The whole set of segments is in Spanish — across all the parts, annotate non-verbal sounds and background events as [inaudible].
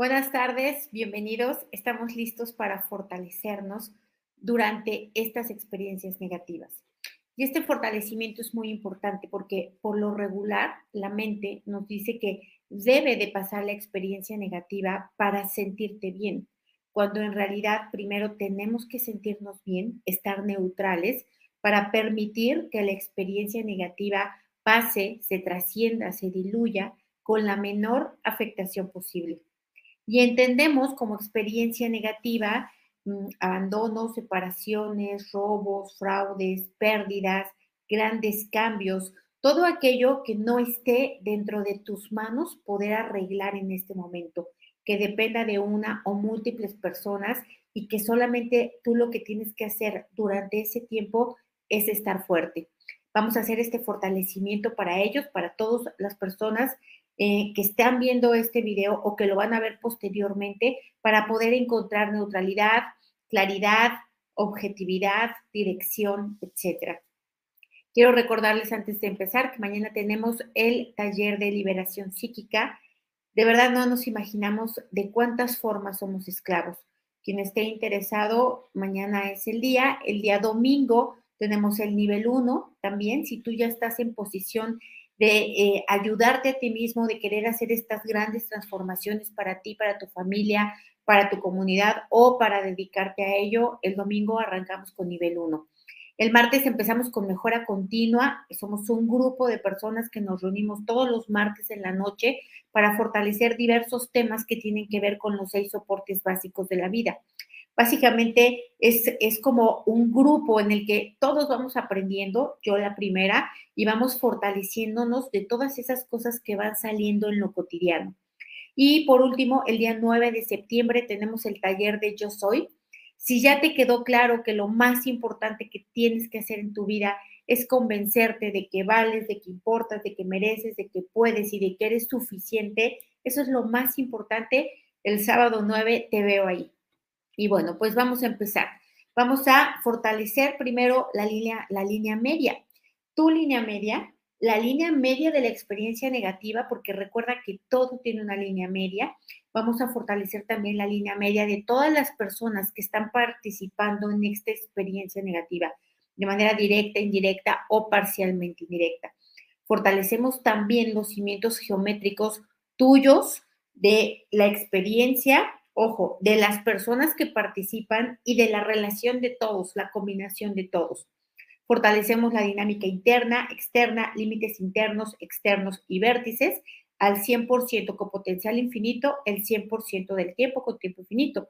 Buenas tardes, bienvenidos. Estamos listos para fortalecernos durante estas experiencias negativas. Y este fortalecimiento es muy importante porque por lo regular la mente nos dice que debe de pasar la experiencia negativa para sentirte bien, cuando en realidad primero tenemos que sentirnos bien, estar neutrales para permitir que la experiencia negativa pase, se trascienda, se diluya con la menor afectación posible y entendemos como experiencia negativa mm, abandonos, separaciones, robos, fraudes, pérdidas, grandes cambios, todo aquello que no esté dentro de tus manos poder arreglar en este momento, que dependa de una o múltiples personas y que solamente tú lo que tienes que hacer durante ese tiempo es estar fuerte. Vamos a hacer este fortalecimiento para ellos, para todas las personas eh, que están viendo este video o que lo van a ver posteriormente para poder encontrar neutralidad, claridad, objetividad, dirección, etcétera. Quiero recordarles antes de empezar que mañana tenemos el taller de liberación psíquica. De verdad no nos imaginamos de cuántas formas somos esclavos. Quien esté interesado, mañana es el día. El día domingo tenemos el nivel 1 también. Si tú ya estás en posición de eh, ayudarte a ti mismo, de querer hacer estas grandes transformaciones para ti, para tu familia, para tu comunidad o para dedicarte a ello, el domingo arrancamos con nivel 1. El martes empezamos con mejora continua. Somos un grupo de personas que nos reunimos todos los martes en la noche para fortalecer diversos temas que tienen que ver con los seis soportes básicos de la vida. Básicamente es, es como un grupo en el que todos vamos aprendiendo, yo la primera, y vamos fortaleciéndonos de todas esas cosas que van saliendo en lo cotidiano. Y por último, el día 9 de septiembre tenemos el taller de Yo Soy. Si ya te quedó claro que lo más importante que tienes que hacer en tu vida es convencerte de que vales, de que importas, de que mereces, de que puedes y de que eres suficiente, eso es lo más importante. El sábado 9 te veo ahí. Y bueno, pues vamos a empezar. Vamos a fortalecer primero la línea, la línea media. Tu línea media, la línea media de la experiencia negativa, porque recuerda que todo tiene una línea media. Vamos a fortalecer también la línea media de todas las personas que están participando en esta experiencia negativa, de manera directa, indirecta o parcialmente indirecta. Fortalecemos también los cimientos geométricos tuyos de la experiencia ojo, de las personas que participan y de la relación de todos, la combinación de todos. Fortalecemos la dinámica interna, externa, límites internos, externos y vértices al 100% con potencial infinito, el 100% del tiempo con tiempo infinito.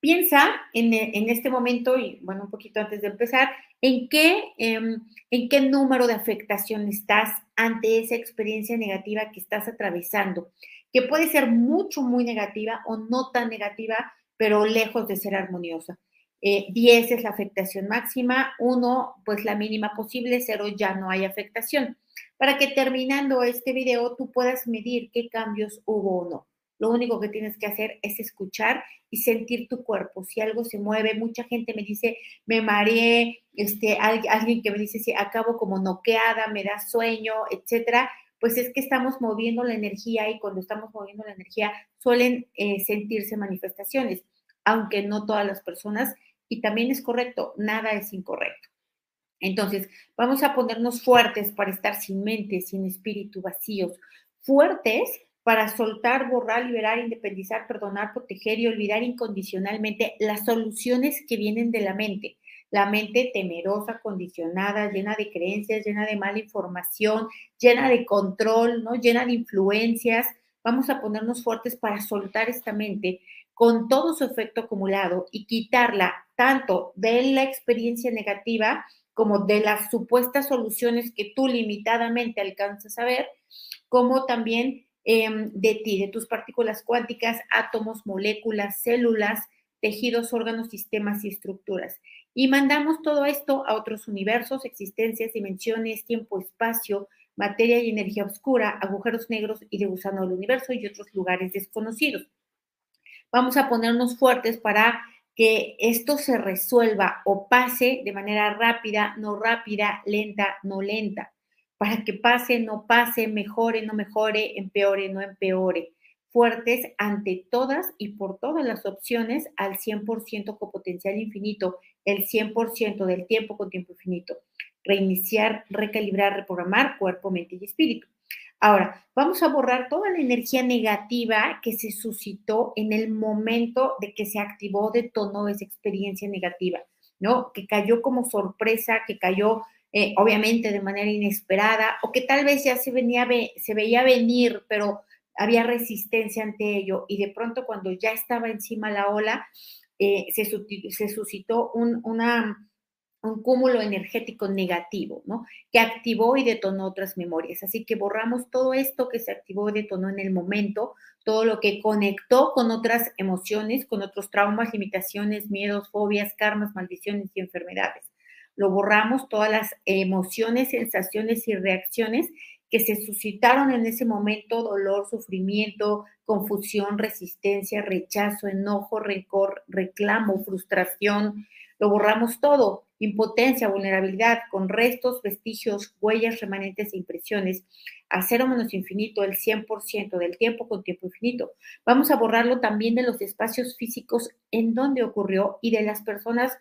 Piensa en, este momento, y bueno, un poquito antes de empezar, en qué, em, en qué número de afectación estás ante esa experiencia negativa que estás atravesando que puede ser mucho, muy negativa o no tan negativa, pero lejos de ser armoniosa. 10 eh, es la afectación máxima, 1 pues la mínima posible, 0 ya no hay afectación. Para que terminando este video tú puedas medir qué cambios hubo o no. Lo único que tienes que hacer es escuchar y sentir tu cuerpo. Si algo se mueve, mucha gente me dice, me mareé, este, alguien que me dice, si acabo como noqueada, me da sueño, etcétera pues es que estamos moviendo la energía y cuando estamos moviendo la energía suelen eh, sentirse manifestaciones, aunque no todas las personas, y también es correcto, nada es incorrecto. Entonces, vamos a ponernos fuertes para estar sin mente, sin espíritu, vacíos, fuertes para soltar, borrar, liberar, independizar, perdonar, proteger y olvidar incondicionalmente las soluciones que vienen de la mente la mente temerosa, condicionada, llena de creencias, llena de mala información, llena de control, ¿no? Llena de influencias. Vamos a ponernos fuertes para soltar esta mente con todo su efecto acumulado y quitarla tanto de la experiencia negativa como de las supuestas soluciones que tú limitadamente alcanzas a ver, como también em, de ti, de tus partículas cuánticas, átomos, moléculas, células, tejidos, órganos, sistemas y estructuras y mandamos todo esto a otros universos, existencias, dimensiones, tiempo, espacio, materia y energía oscura, agujeros negros y de gusano del universo y otros lugares desconocidos. Vamos a ponernos fuertes para que esto se resuelva o pase de manera rápida, no rápida, lenta, no lenta. Para que pase, no pase, mejore, no mejore, empeore, no empeore fuertes ante todas y por todas las opciones al 100% con potencial infinito, el 100% del tiempo con tiempo infinito. Reiniciar, recalibrar, reprogramar cuerpo, mente y espíritu. Ahora, vamos a borrar toda la energía negativa que se suscitó en el momento de que se activó, detonó esa experiencia negativa, ¿no? Que cayó como sorpresa, que cayó eh, obviamente de manera inesperada, o que tal vez ya se, venía, se veía venir, pero había resistencia ante ello, y de pronto cuando ya estaba encima la ola, eh, se, se, suscitó un, un cúmulo energético negativo, ¿no? Que activó y detonó otras memorias. Así que borramos todo esto que se activó y detonó en el momento, todo lo que conectó con otras emociones, con otros traumas, limitaciones, miedos, fobias, karmas, maldiciones y enfermedades. Lo borramos todas las emociones, sensaciones y reacciones que se suscitaron en ese momento, dolor, sufrimiento, confusión, resistencia, rechazo, enojo, rencor, reclamo, frustración, lo borramos todo, impotencia, vulnerabilidad, con restos, vestigios, huellas, remanentes e impresiones, a cero menos infinito, el 100% del tiempo con tiempo infinito. Vamos a borrarlo también de los espacios físicos en donde ocurrió y de las personas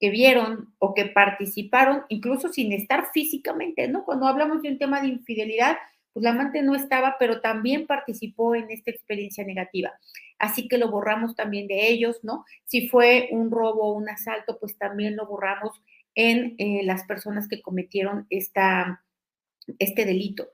que vieron o que participaron, incluso sin estar físicamente, ¿no? Cuando hablamos de un tema de infidelidad, pues la amante no estaba, pero también participó en esta experiencia negativa. Así que lo borramos también de ellos, ¿no? Si fue un robo o un asalto, pues también lo borramos en eh, las personas que cometieron esta, este delito.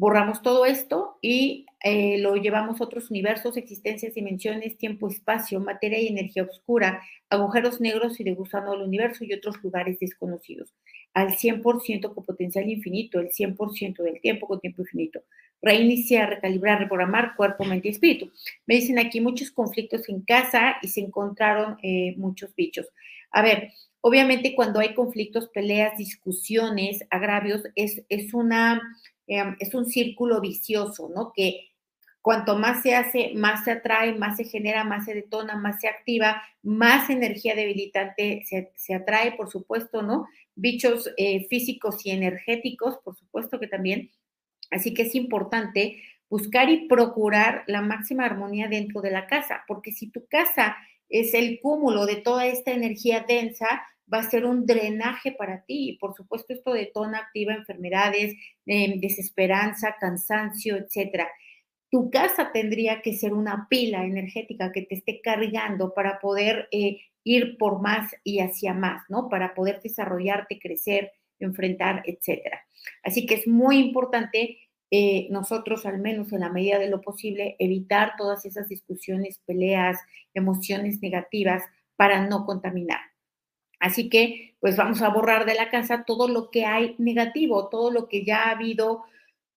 Borramos todo esto y eh, lo llevamos a otros universos, existencias, dimensiones, tiempo, espacio, materia y energía oscura, agujeros negros y de gusano del universo y otros lugares desconocidos. Al 100% con potencial infinito, el 100% del tiempo con tiempo infinito. Reiniciar, recalibrar, reprogramar cuerpo, mente y espíritu. Me dicen aquí muchos conflictos en casa y se encontraron eh, muchos bichos. A ver, obviamente cuando hay conflictos, peleas, discusiones, agravios, es, es una Em, es un círculo vicioso, ¿no? Que cuanto más se hace, más se atrae, más se genera, más se detona, más se activa, más energía debilitante se, atrae, por supuesto, ¿no? Bichos eh, físicos y energéticos, por supuesto que también. Así que es importante buscar y procurar la máxima armonía dentro de la casa, porque si tu casa es el cúmulo de toda esta energía densa, va a ser un drenaje para ti. Y por supuesto, esto detona, activa enfermedades, em, desesperanza, cansancio, etcétera. Tu casa tendría que ser una pila energética que te esté cargando para poder eh, ir por más y hacia más, ¿no? Para poder desarrollarte, crecer, enfrentar, etcétera. Así que es muy importante eh, nosotros, al menos en la medida de lo posible, evitar todas esas discusiones, peleas, emociones negativas para no contaminar. Así que, pues vamos a borrar de la casa todo lo que hay negativo, todo lo que ya ha habido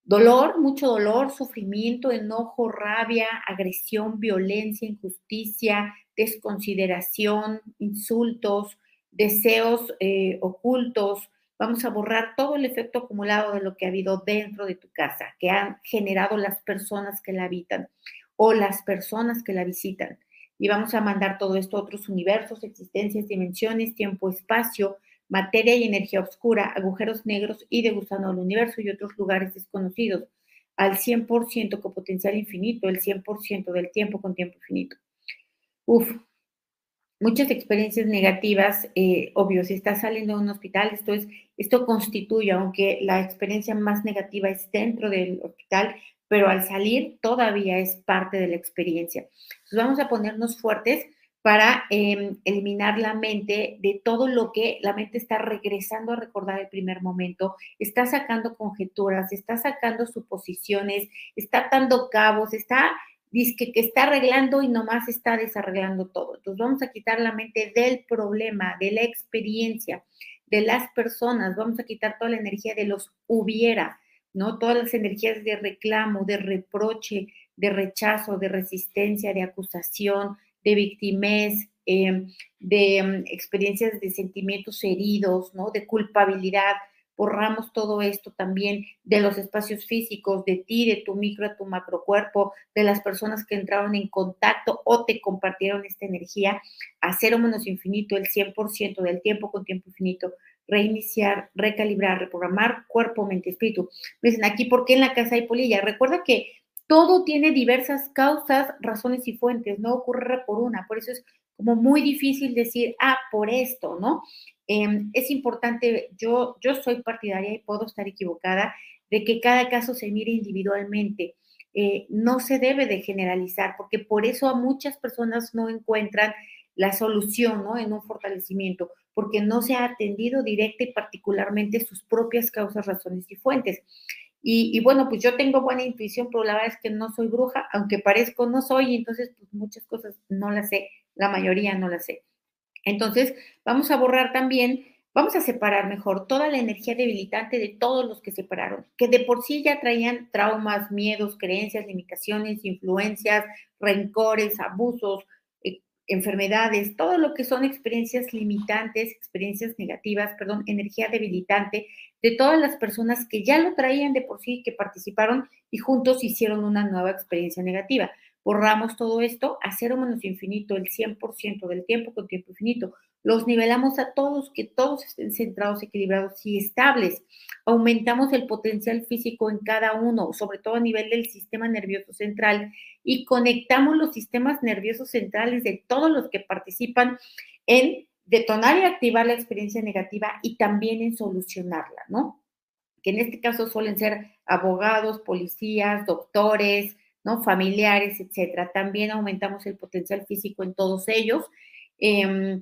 dolor, mucho dolor, sufrimiento, enojo, rabia, agresión, violencia, injusticia, desconsideración, insultos, deseos eh, ocultos. Vamos a borrar todo el efecto acumulado de lo que ha habido dentro de tu casa, que han generado las personas que la habitan o las personas que la visitan y vamos a mandar todo esto a otros universos, existencias, dimensiones, tiempo, espacio, materia y energía oscura, agujeros negros y de gusano del universo y otros lugares desconocidos, al 100% con potencial infinito, el 100% del tiempo con tiempo infinito. Uf, muchas experiencias negativas, eh, obvio, si estás saliendo de un hospital, esto, es, esto constituye, aunque la experiencia más negativa es dentro del hospital, pero al salir todavía es parte de la experiencia. Entonces vamos a ponernos fuertes para em, eliminar la mente de todo lo que la mente está regresando a recordar el primer momento, está sacando conjeturas, está sacando suposiciones, está dando cabos, está dice que está arreglando y nomás está desarreglando todo. Entonces vamos a quitar la mente del problema, de la experiencia, de las personas, vamos a quitar toda la energía de los hubiera, ¿no? Todas las energías de reclamo, de reproche, de rechazo, de resistencia, de acusación, de victimez, em, de em, experiencias de sentimientos heridos, ¿no? De culpabilidad. Borramos todo esto también de los espacios físicos, de ti, de tu micro, tu macro cuerpo, de las personas que entraron en contacto o te compartieron esta energía a cero menos infinito, el 100% del tiempo con tiempo infinito reiniciar, recalibrar, reprogramar cuerpo, mente, espíritu. Me dicen aquí, ¿por qué en la casa hay polilla? Recuerda que todo tiene diversas causas, razones y fuentes, no ocurre por una, por eso es como muy difícil decir, ah, por esto, ¿no? Em, es importante, yo, yo soy partidaria y puedo estar equivocada, de que cada caso se mire individualmente. Eh, no se debe de generalizar, porque por eso a muchas personas no encuentran la solución ¿no? en un fortalecimiento, porque no se ha atendido directa y particularmente sus propias causas, razones y fuentes. Y, bueno, pues yo tengo buena intuición, pero la verdad es que no soy bruja, aunque parezco no soy, entonces pues muchas cosas no las sé, la mayoría no las sé. Entonces, vamos a borrar también, vamos a separar mejor toda la energía debilitante de todos los que separaron, que de por sí ya traían traumas, miedos, creencias, limitaciones, influencias, rencores, abusos, enfermedades, todo lo que son experiencias limitantes, experiencias negativas, perdón, energía debilitante de todas las personas que ya lo traían de por sí, que participaron y juntos hicieron una nueva experiencia negativa. Borramos todo esto a cero menos infinito, el 100% del tiempo con tiempo infinito los nivelamos a todos, que todos estén centrados, equilibrados y estables. Aumentamos el potencial físico en cada uno, sobre todo a nivel del sistema nervioso central, y conectamos los sistemas nerviosos centrales de todos los que participan en detonar y activar la experiencia negativa y también en solucionarla, ¿no? Que en este caso suelen ser abogados, policías, doctores, Familiares, etcétera. También aumentamos el potencial físico en todos ellos. Eh,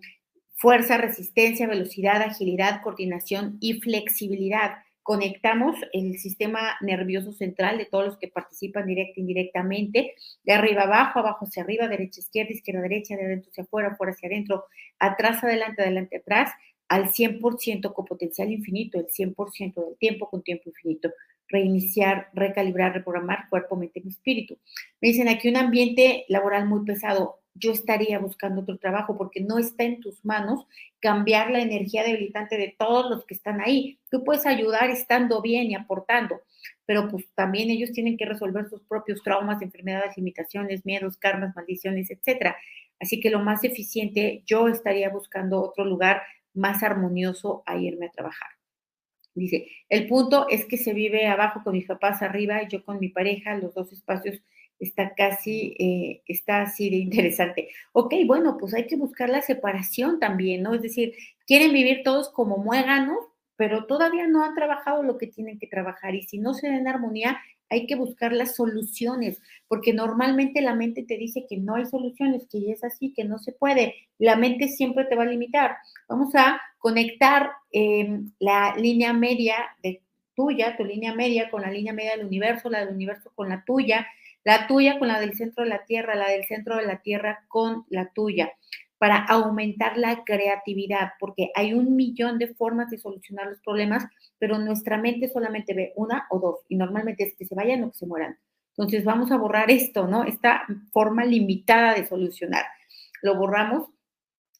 fuerza, resistencia, velocidad, agilidad, coordinación y flexibilidad. Conectamos el sistema nervioso central de todos los que participan directa e indirectamente, de arriba abajo, abajo hacia arriba, derecha, izquierda, izquierda, derecha, de adentro hacia afuera, afuera hacia adentro, atrás, adelante, adelante, atrás, al 100% con potencial infinito, el 100% del tiempo con tiempo infinito. Reiniciar, recalibrar, reprogramar cuerpo, mente y espíritu. Me dicen aquí un ambiente laboral muy pesado yo estaría buscando otro trabajo porque no está en tus manos cambiar la energía debilitante de todos los que están ahí. Tú puedes ayudar estando bien y aportando, pero pues también ellos tienen que resolver sus propios traumas, enfermedades, limitaciones, miedos, karmas, maldiciones, etcétera. Así que lo más eficiente, yo estaría buscando otro lugar más armonioso a irme a trabajar. Dice, el punto es que se vive abajo con mis papás arriba yo con mi pareja, los dos espacios está casi, eh, está así de interesante. Ok, bueno, pues hay que buscar la separación también, ¿no? Es decir, quieren vivir todos como muéganos, pero todavía no han trabajado lo que tienen que trabajar y si no se dan armonía, hay que buscar las soluciones, porque normalmente la mente te dice que no hay soluciones, que es así, que no se puede. La mente siempre te va a limitar. Vamos a conectar em, la línea media de tuya, tu línea media con la línea media del universo, la del universo con la tuya, la tuya con la del centro de la Tierra, la del centro de la Tierra con la tuya, para aumentar la creatividad, porque hay un millón de formas de solucionar los problemas, pero nuestra mente solamente ve una o dos, y normalmente es que se vayan o que se mueran. Entonces vamos a borrar esto, ¿no? Esta forma limitada de solucionar. Lo borramos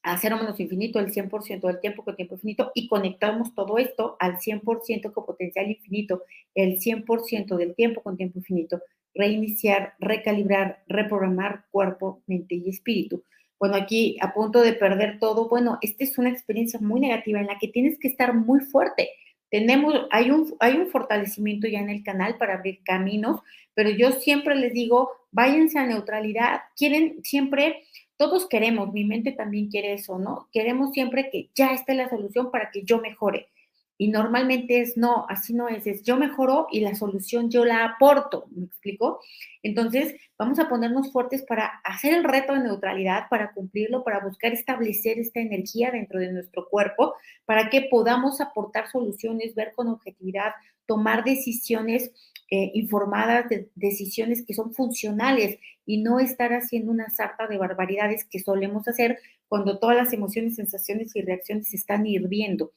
a cero menos infinito, el 100% del tiempo con tiempo infinito, y conectamos todo esto al 100% con potencial infinito, el 100% del tiempo con tiempo infinito, reiniciar, recalibrar, reprogramar cuerpo, mente y espíritu. Bueno, aquí a punto de perder todo, bueno, esta es una experiencia muy negativa en la que tienes que estar muy fuerte. Tenemos, hay un, hay un fortalecimiento ya en el canal para abrir caminos, pero yo siempre les digo, váyanse a neutralidad. Quieren siempre, todos queremos, mi mente también quiere eso, ¿no? Queremos siempre que ya esté la solución para que yo mejore. Y normalmente es no, así no es, es yo mejoro y la solución yo la aporto, ¿me explico? Entonces, vamos a ponernos fuertes para hacer el reto de neutralidad, para cumplirlo, para buscar establecer esta energía dentro de nuestro cuerpo, para que podamos aportar soluciones, ver con objetividad, tomar decisiones eh, informadas, de, decisiones que son funcionales y no estar haciendo una sarta de barbaridades que solemos hacer cuando todas las emociones, sensaciones y reacciones están hirviendo.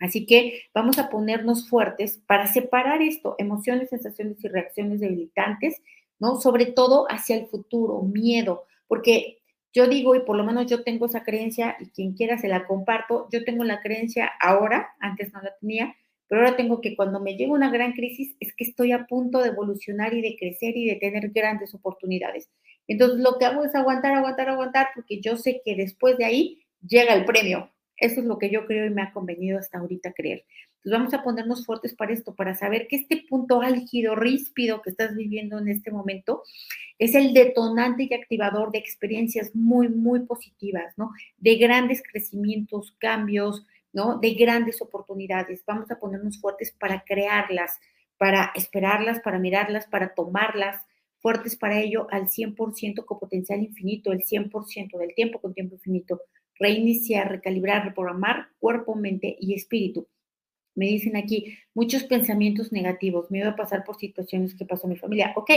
Así que vamos a ponernos fuertes para separar esto, emociones, sensaciones y reacciones debilitantes, ¿no? Sobre todo hacia el futuro, miedo, porque yo digo, y por lo menos yo tengo esa creencia, y quien quiera se la comparto, yo tengo la creencia ahora, antes no la tenía, pero ahora tengo que cuando me llega una gran crisis es que estoy a punto de evolucionar y de crecer y de tener grandes oportunidades. Entonces lo que hago es aguantar, aguantar, aguantar, porque yo sé que después de ahí llega el premio, eso es lo que yo creo y me ha convenido hasta ahorita creer. Entonces vamos a ponernos fuertes para esto, para saber que este punto álgido, ríspido que estás viviendo en este momento es el detonante y activador de experiencias muy, muy positivas, ¿no? De grandes crecimientos, cambios, ¿no? De grandes oportunidades. Vamos a ponernos fuertes para crearlas, para esperarlas, para mirarlas, para tomarlas, fuertes para ello al 100% con potencial infinito, el 100% del tiempo con tiempo infinito. Reiniciar, recalibrar, reprogramar cuerpo, mente y espíritu. Me dicen aquí muchos pensamientos negativos, miedo a pasar por situaciones que pasó en mi familia. Ok,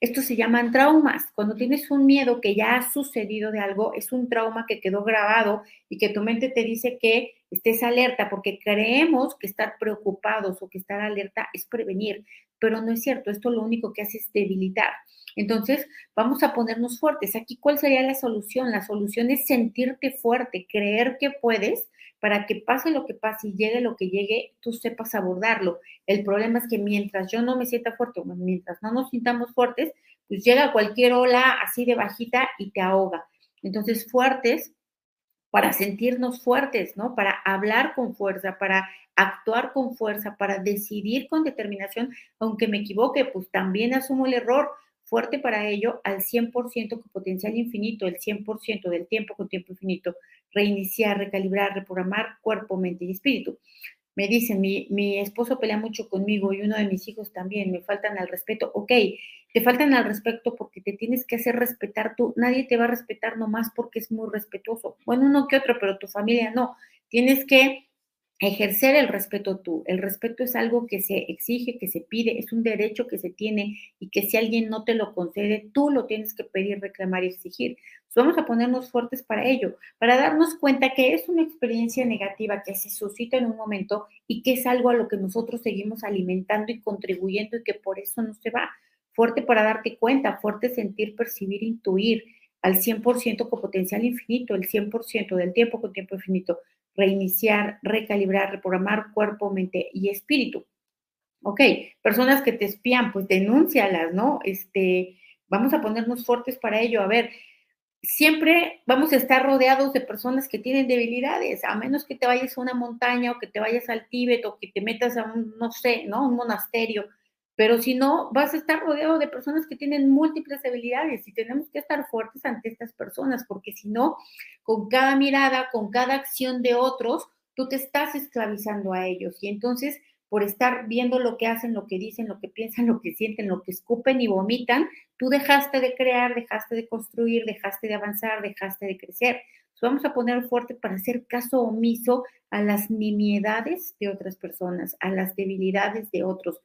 esto se llaman traumas. Cuando tienes un miedo que ya ha sucedido de algo, es un trauma que quedó grabado y que tu mente te dice que estés alerta porque creemos que estar preocupados o que estar alerta es prevenir, pero no es cierto. Esto lo único que hace es debilitar. Entonces, vamos a ponernos fuertes. Aquí, ¿cuál sería la solución? La solución es sentirte fuerte, creer que puedes para que pase lo que pase y llegue lo que llegue, tú sepas abordarlo. El problema es que mientras yo no me sienta fuerte, mientras no nos sintamos fuertes, pues llega cualquier ola así de bajita y te ahoga. Entonces, fuertes para sentirnos fuertes, ¿no? Para hablar con fuerza, para actuar con fuerza, para decidir con determinación, aunque me equivoque, pues también asumo el error, fuerte para ello al 100% con potencial infinito, el 100% del tiempo con tiempo infinito, reiniciar, recalibrar, reprogramar cuerpo, mente y espíritu. Me dicen, mi, mi esposo pelea mucho conmigo y uno de mis hijos también, me faltan al respeto. Ok, te faltan al respeto porque te tienes que hacer respetar tú. Nadie te va a respetar nomás porque es muy respetuoso. Bueno, uno que otro, pero tu familia no. Tienes que ejercer el respeto tú. El respeto es algo que se exige, que se pide, es un derecho que se tiene y que si alguien no te lo concede, tú lo tienes que pedir, reclamar y exigir. vamos a ponernos fuertes para ello, para darnos cuenta que es una experiencia negativa que se suscita en un momento y que es algo a lo que nosotros seguimos alimentando y contribuyendo y que por eso no se va. Fuerte para darte cuenta, fuerte sentir, percibir, intuir al 100% con potencial infinito, el 100% del tiempo con tiempo infinito reiniciar, recalibrar, reprogramar cuerpo, mente y espíritu. Ok, personas que te espían, pues denúncialas, ¿no? Este, vamos a ponernos fuertes para ello. A ver, siempre vamos a estar rodeados de personas que tienen debilidades, a menos que te vayas a una montaña o que te vayas al Tíbet o que te metas a un, no sé, ¿no? Un monasterio pero si no, vas a estar rodeado de personas que tienen múltiples habilidades y tenemos que estar fuertes ante estas personas, porque si no, con cada mirada, con cada acción de otros, tú te estás esclavizando a ellos. Y entonces, por estar viendo lo que hacen, lo que dicen, lo que piensan, [laughs] lo que sienten, lo que escupen y vomitan, tú dejaste de crear, dejaste de construir, dejaste de avanzar, dejaste de crecer. vamos a poner fuerte para hacer caso omiso a las nimiedades de otras personas, a las debilidades de otros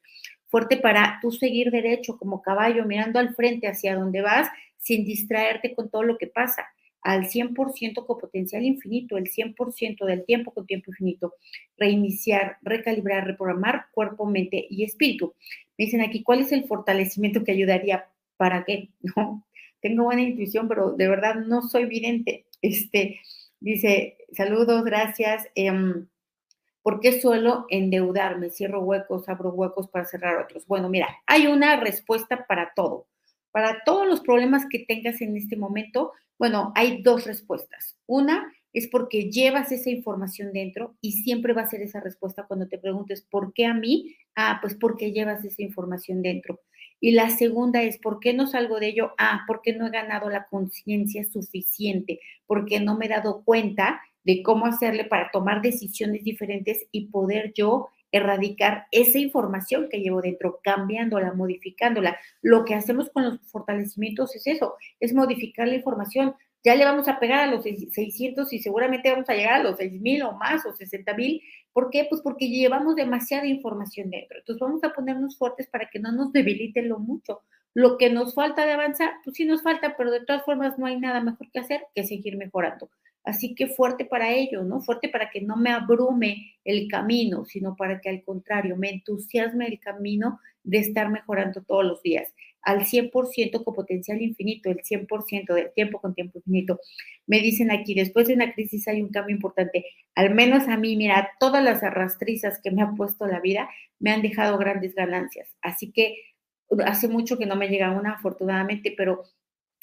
fuerte para tú seguir derecho como caballo, mirando al frente hacia donde vas, sin distraerte con todo lo que pasa, al 100% con potencial infinito, el 100% del tiempo con tiempo infinito, reiniciar, recalibrar, reprogramar cuerpo, mente y espíritu. Me dicen aquí, ¿cuál es el fortalecimiento que ayudaría? ¿Para qué? [laughs] No, tengo buena intuición, pero de verdad no soy vidente. Este, dice, saludos, gracias. Em, ¿Por qué suelo endeudarme? Cierro huecos, abro huecos para cerrar otros. Bueno, mira, hay una respuesta para todo. Para todos los problemas que tengas en este momento, bueno, hay dos respuestas. Una es porque llevas esa información dentro y siempre va a ser esa respuesta cuando te preguntes, ¿por qué a mí? Ah, pues porque llevas esa información dentro. Y la segunda es, ¿por qué no salgo de ello? Ah, porque no he ganado la conciencia suficiente, porque no me he dado cuenta de cómo hacerle para tomar decisiones diferentes y poder yo erradicar esa información que llevo dentro, cambiándola, modificándola. Lo que hacemos con los fortalecimientos es eso, es modificar la información. Ya le vamos a pegar a los 600 y seguramente vamos a llegar a los 6,000 o más o 60,000. ¿Por qué? Pues porque llevamos demasiada información dentro. Entonces vamos a ponernos fuertes para que no nos debilite lo mucho. Lo que nos falta de avanzar, pues sí nos falta, pero de todas formas no hay nada mejor que hacer que seguir mejorando. Así que fuerte para ello, ¿no? Fuerte para que no me abrume el camino, sino para que al contrario me entusiasme el camino de estar mejorando todos los días, al 100% con potencial infinito, el 100% del tiempo con tiempo infinito. Me dicen aquí, después de una crisis hay un cambio importante. Al menos a mí, mira, todas las arrastrizas que me ha puesto la vida me han dejado grandes ganancias. Así que hace mucho que no me llega una, afortunadamente, pero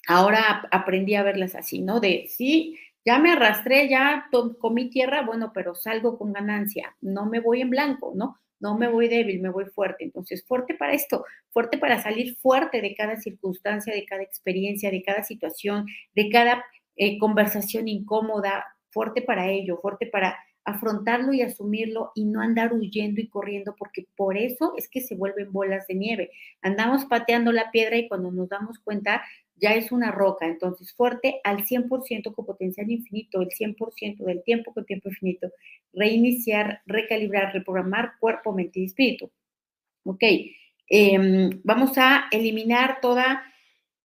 ahora aprendí a verlas así, ¿no? De sí, Ya me arrastré, ya comí tierra, bueno, pero salgo con ganancia, no me voy en blanco, ¿no? No me voy débil, me voy fuerte. Entonces, fuerte para esto, fuerte para salir fuerte de cada circunstancia, de cada experiencia, de cada situación, de cada eh, conversación incómoda, fuerte para ello, fuerte para afrontarlo y asumirlo y no andar huyendo y corriendo, porque por eso es que se vuelven bolas de nieve. Andamos pateando la piedra y cuando nos damos cuenta ya es una roca, entonces fuerte al 100% con potencial infinito, el 100% del tiempo con tiempo infinito, reiniciar, recalibrar, reprogramar cuerpo, mente y espíritu. Ok, em, vamos a eliminar toda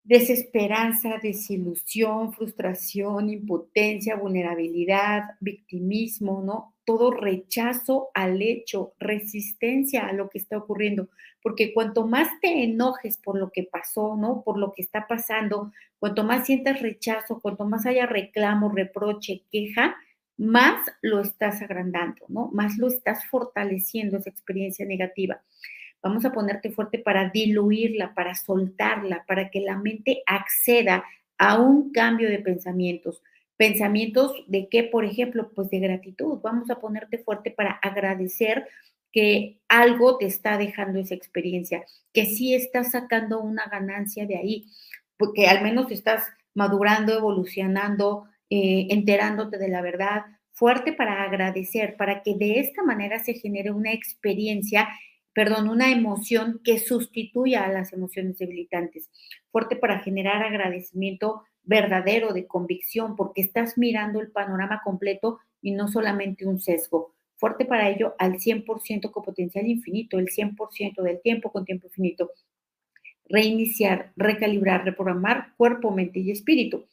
desesperanza, desilusión, frustración, impotencia, vulnerabilidad, victimismo, ¿no? Todo rechazo al hecho, resistencia a lo que está ocurriendo, porque cuanto más te enojes por lo que pasó, ¿no? Por lo que está pasando, cuanto más sientas rechazo, cuanto más haya reclamo, reproche, queja, más lo estás agrandando, ¿no? Más lo estás fortaleciendo esa experiencia negativa. Vamos a ponerte fuerte para diluirla, para soltarla, para que la mente acceda a un cambio de pensamientos. Pensamientos de qué, por ejemplo, pues de gratitud. Vamos a ponerte fuerte para agradecer que algo te está dejando esa experiencia, que sí estás sacando una ganancia de ahí, porque al menos estás madurando, evolucionando, eh, enterándote de la verdad, fuerte para agradecer, para que de esta manera se genere una experiencia perdón, una emoción que sustituya a las emociones debilitantes. Fuerte para generar agradecimiento verdadero de convicción, porque estás mirando el panorama completo y no solamente un sesgo. Fuerte para ello al 100% con potencial infinito, el 100% del tiempo con tiempo infinito. Reiniciar, recalibrar, reprogramar cuerpo, mente y espíritu.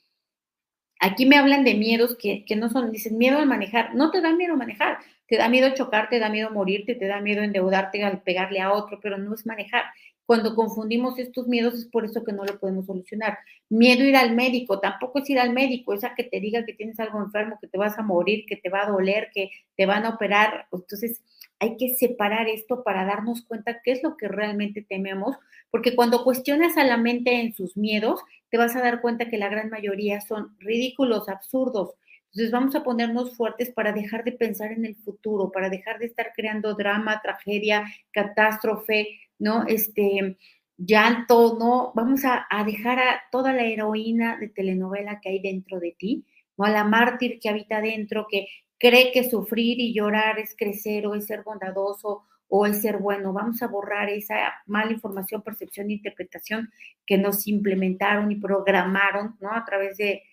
Aquí me hablan de miedos que, que no son, dicen miedo al manejar. No te da miedo manejar, te da miedo chocar, te da miedo morirte, te da miedo endeudarte al pegarle a otro, pero no es manejar. Cuando confundimos estos miedos es por eso que no lo podemos solucionar. Miedo ir al médico, tampoco es ir al médico, es a que te diga que tienes algo enfermo, que te vas a morir, que te va a doler, que te van a operar. Entonces, hay que separar esto para darnos cuenta qué es lo que realmente tememos, porque cuando cuestionas a la mente en sus miedos, te vas a dar cuenta que la gran mayoría son ridículos, absurdos, entonces vamos a ponernos fuertes para dejar de pensar en el futuro, para dejar de estar creando drama, tragedia, catástrofe, ¿no? Este, llanto, ¿no? Vamos a, dejar a toda la heroína de telenovela que hay dentro de ti, ¿no? A la mártir que habita dentro, que cree que sufrir y llorar es crecer o es ser bondadoso o es ser bueno. Vamos a borrar esa mala información, percepción e interpretación que nos implementaron y programaron, ¿no? A través de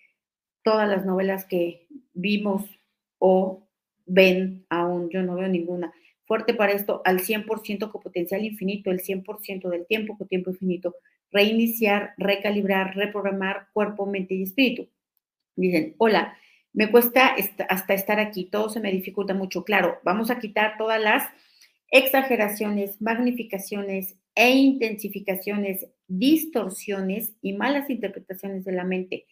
todas las novelas que vimos o ven aún, yo no veo ninguna. Fuerte para esto, al 100% con potencial infinito, el 100% del tiempo con tiempo infinito. Reiniciar, recalibrar, reprogramar cuerpo, mente y espíritu. Dicen, hola, me cuesta hasta estar aquí, todo se me dificulta mucho. Claro, vamos a quitar todas las exageraciones, magnificaciones e intensificaciones, distorsiones y malas interpretaciones de la mente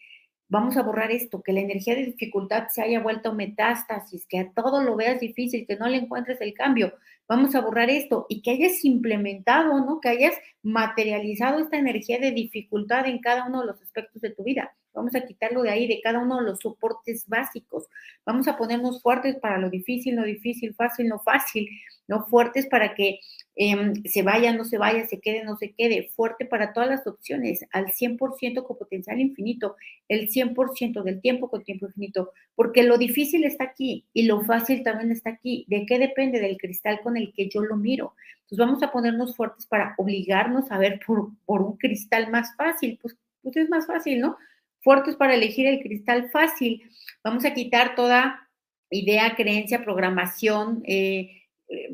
vamos a borrar esto, que la energía de dificultad se haya vuelto metástasis, que a todo lo veas difícil, que no le encuentres el cambio. Vamos a borrar esto y que hayas implementado, ¿no? Que hayas materializado esta energía de dificultad en cada uno de los aspectos de tu vida. Vamos a quitarlo de ahí, de cada uno de los soportes básicos. Vamos a ponernos fuertes para lo difícil, no difícil, fácil, no fácil, ¿no? Fuertes para que em, se vaya, no se vaya, se quede, no se quede. Fuerte para todas las opciones, al 100% con potencial infinito, el 100% del tiempo con tiempo infinito, porque lo difícil está aquí y lo fácil también está aquí. ¿De qué depende? Del cristal con el que yo lo miro. Entonces vamos a ponernos fuertes para obligarnos a ver por, un cristal más fácil. Pues, pues es más fácil, ¿no? fuertes para elegir el cristal fácil. Vamos a quitar toda idea, creencia, programación, eh,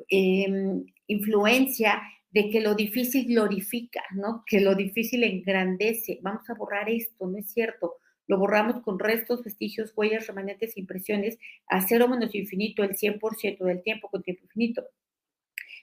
em, influencia de que lo difícil glorifica, ¿no? Que lo difícil engrandece. Vamos a borrar esto, no es cierto. Lo borramos con restos, vestigios, huellas, remanentes, impresiones, a cero menos infinito, el 100% del tiempo con tiempo infinito.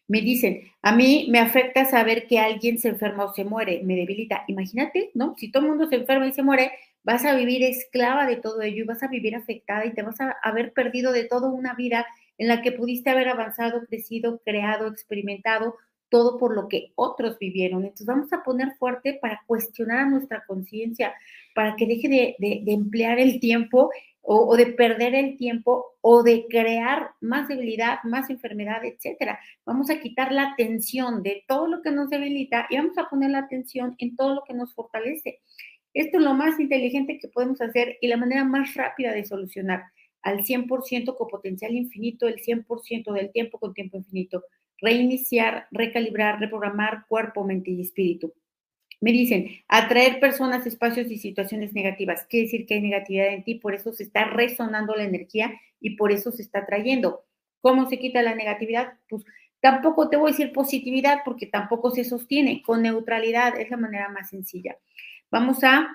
Me dicen, a mí me afecta saber que alguien se enferma o se muere, me debilita. Imagínate, ¿no? Si todo el mundo se enferma y se muere, vas a vivir esclava de todo ello y vas a vivir afectada y te vas a haber perdido de toda una vida en la que pudiste haber avanzado, crecido, creado, experimentado, todo por lo que otros vivieron. Entonces vamos a poner fuerte para cuestionar a nuestra conciencia, para que deje de, emplear el tiempo o, de perder el tiempo o de crear más debilidad, más enfermedad, etcétera. Vamos a quitar la atención de todo lo que nos debilita y vamos a poner la atención en todo lo que nos fortalece. Esto es lo más inteligente que podemos hacer y la manera más rápida de solucionar al 100% con potencial infinito, el 100% del tiempo con tiempo infinito. Reiniciar, recalibrar, reprogramar cuerpo, mente y espíritu. Me dicen, atraer personas, espacios y situaciones negativas. Quiere decir que hay negatividad en ti, por eso se está resonando la energía y por eso se está trayendo. ¿Cómo se quita la negatividad? Pues tampoco te voy a decir positividad porque tampoco se sostiene. Con neutralidad es la manera más sencilla. Vamos a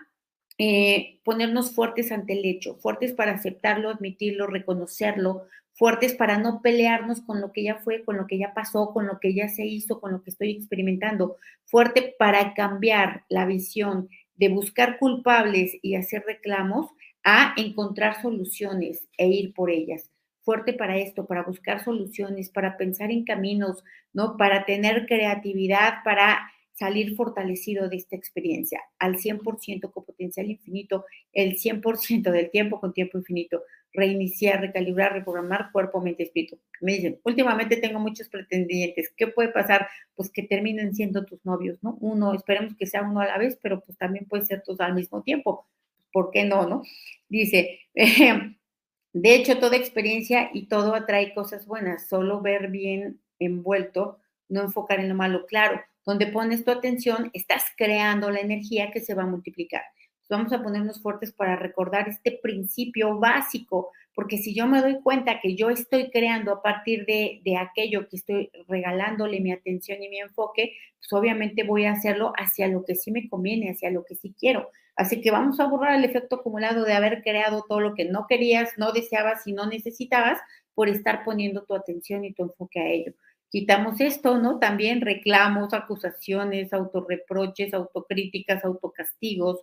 eh, ponernos fuertes ante el hecho, fuertes para aceptarlo, admitirlo, reconocerlo, fuertes para no pelearnos con lo que ya fue, con lo que ya pasó, con lo que ya se hizo, con lo que estoy experimentando, fuerte para cambiar la visión de buscar culpables y hacer reclamos a encontrar soluciones e ir por ellas. Fuerte para esto, para buscar soluciones, para pensar en caminos, ¿no? Para tener creatividad, para salir fortalecido de esta experiencia al 100% con potencial infinito, el 100% del tiempo con tiempo infinito, reiniciar, recalibrar, reprogramar cuerpo, mente, espíritu. Me dicen, últimamente tengo muchos pretendientes, ¿qué puede pasar? Pues que terminen siendo tus novios, ¿no? Uno, esperemos que sea uno a la vez, pero pues también puede ser todos al mismo tiempo. ¿Por qué no, no? Dice, [laughs] de hecho, toda experiencia y todo atrae cosas buenas, solo ver bien envuelto, no enfocar en lo malo. Claro, donde pones tu atención, estás creando la energía que se va a multiplicar. Vamos a ponernos fuertes para recordar este principio básico, porque si yo me doy cuenta que yo estoy creando a partir de, de aquello que estoy regalándole mi atención y mi enfoque, pues obviamente voy a hacerlo hacia lo que sí me conviene, hacia lo que sí quiero. Así que vamos a borrar el efecto acumulado de haber creado todo lo que no querías, no deseabas y no necesitabas por estar poniendo tu atención y tu enfoque a ello quitamos esto, ¿no? También reclamos, acusaciones, autorreproches, autocríticas, autocastigos,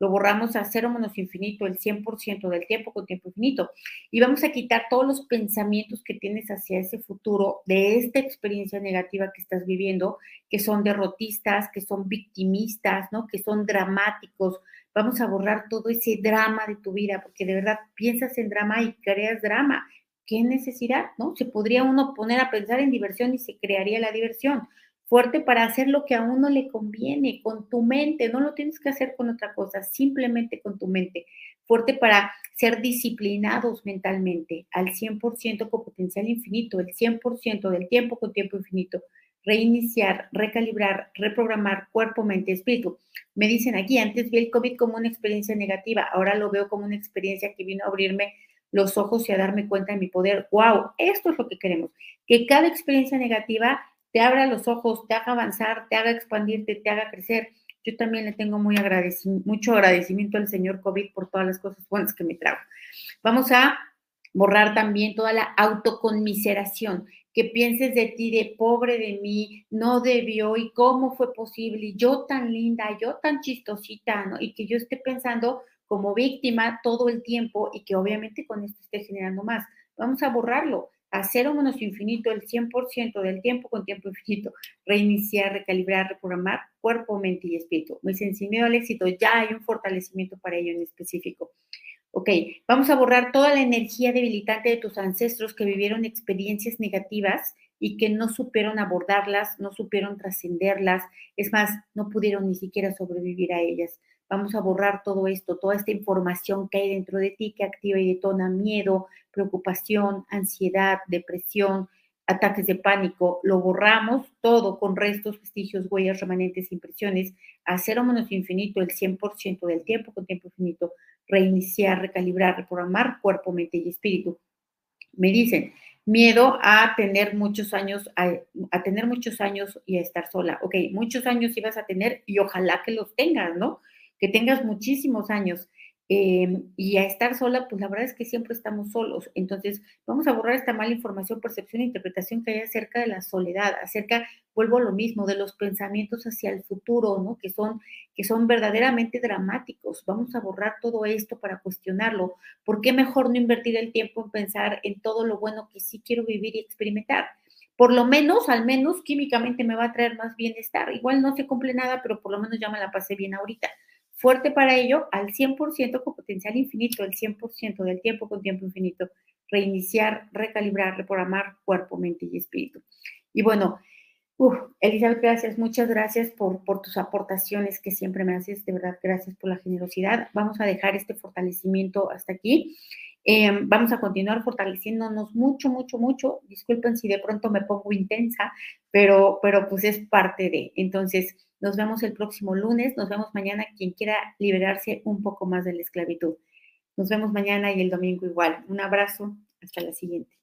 lo borramos a cero menos infinito, el 100% del tiempo con tiempo infinito. Y vamos a quitar todos los pensamientos que tienes hacia ese futuro de esta experiencia negativa que estás viviendo, que son derrotistas, que son victimistas, ¿no? Que son dramáticos. Vamos a borrar todo ese drama de tu vida, porque de verdad piensas en drama y creas drama qué necesidad, ¿no? Se podría uno poner a pensar en diversión y se crearía la diversión. Fuerte para hacer lo que a uno le conviene, con tu mente, no lo tienes que hacer con otra cosa, simplemente con tu mente. Fuerte para ser disciplinados mentalmente, al 100% con potencial infinito, el 100% del tiempo con tiempo infinito. Reiniciar, recalibrar, reprogramar cuerpo, mente, espíritu. Me dicen aquí, antes vi el COVID como una experiencia negativa, ahora lo veo como una experiencia que vino a abrirme los ojos y a darme cuenta de mi poder. ¡Wow! Esto es lo que queremos. Que cada experiencia negativa te abra los ojos, te haga avanzar, te haga expandirte, te haga crecer. Yo también le tengo muy mucho agradecimiento al señor COVID por todas las cosas buenas que me trajo. Vamos a borrar también toda la autoconmiseración, que pienses de ti, de pobre de mí, no debió y cómo fue posible, y yo tan linda, yo tan chistosita, ¿no? Y que yo esté pensando como víctima todo el tiempo y que obviamente con esto esté generando más. Vamos a borrarlo a cero menos infinito el 100% del tiempo con tiempo infinito, reiniciar, recalibrar, reprogramar cuerpo, mente y espíritu. Me dicen, al éxito, ya hay un fortalecimiento para ello en específico. Ok, vamos a borrar toda la energía debilitante de tus ancestros que vivieron experiencias negativas y que no supieron abordarlas, no supieron trascenderlas, es más, no pudieron ni siquiera sobrevivir a ellas. Vamos a borrar todo esto, toda esta información que hay dentro de ti que activa y detona miedo, preocupación, ansiedad, depresión, ataques de pánico. Lo borramos todo con restos, vestigios, huellas, remanentes, impresiones, a cero menos infinito el 100% del tiempo con tiempo infinito, reiniciar, recalibrar, reprogramar cuerpo, mente y espíritu. Me dicen, miedo a tener muchos años, a, a, tener muchos años y a estar sola. Ok, muchos años ibas a tener y ojalá que los tengas, ¿no? Que tengas muchísimos años em, y a estar sola, pues la verdad es que siempre estamos solos. Entonces, vamos a borrar esta mala información, percepción e interpretación que hay acerca de la soledad, acerca, vuelvo a lo mismo, de los pensamientos hacia el futuro, ¿no? Que son, que son verdaderamente dramáticos. Vamos a borrar todo esto para cuestionarlo. ¿Por qué mejor no invertir el tiempo en pensar en todo lo bueno que sí quiero vivir y experimentar? por lo menos, al menos químicamente me va a traer más bienestar. Igual no se cumple nada, pero por lo menos ya me la pasé bien ahorita fuerte para ello, al 100% con potencial infinito, el 100% del tiempo con tiempo infinito, reiniciar, recalibrar, reprogramar cuerpo, mente y espíritu. Y bueno, Elizabeth, gracias, muchas gracias por, por tus aportaciones que siempre me haces, de verdad, gracias por la generosidad. Vamos a dejar este fortalecimiento hasta aquí. Em, vamos a continuar fortaleciéndonos mucho, mucho, mucho. Disculpen si de pronto me pongo intensa, pero, pero pues es parte de. Entonces, nos vemos el próximo lunes, nos vemos mañana quien quiera liberarse un poco más de la esclavitud. Nos vemos mañana y el domingo igual. Un abrazo, hasta la siguiente.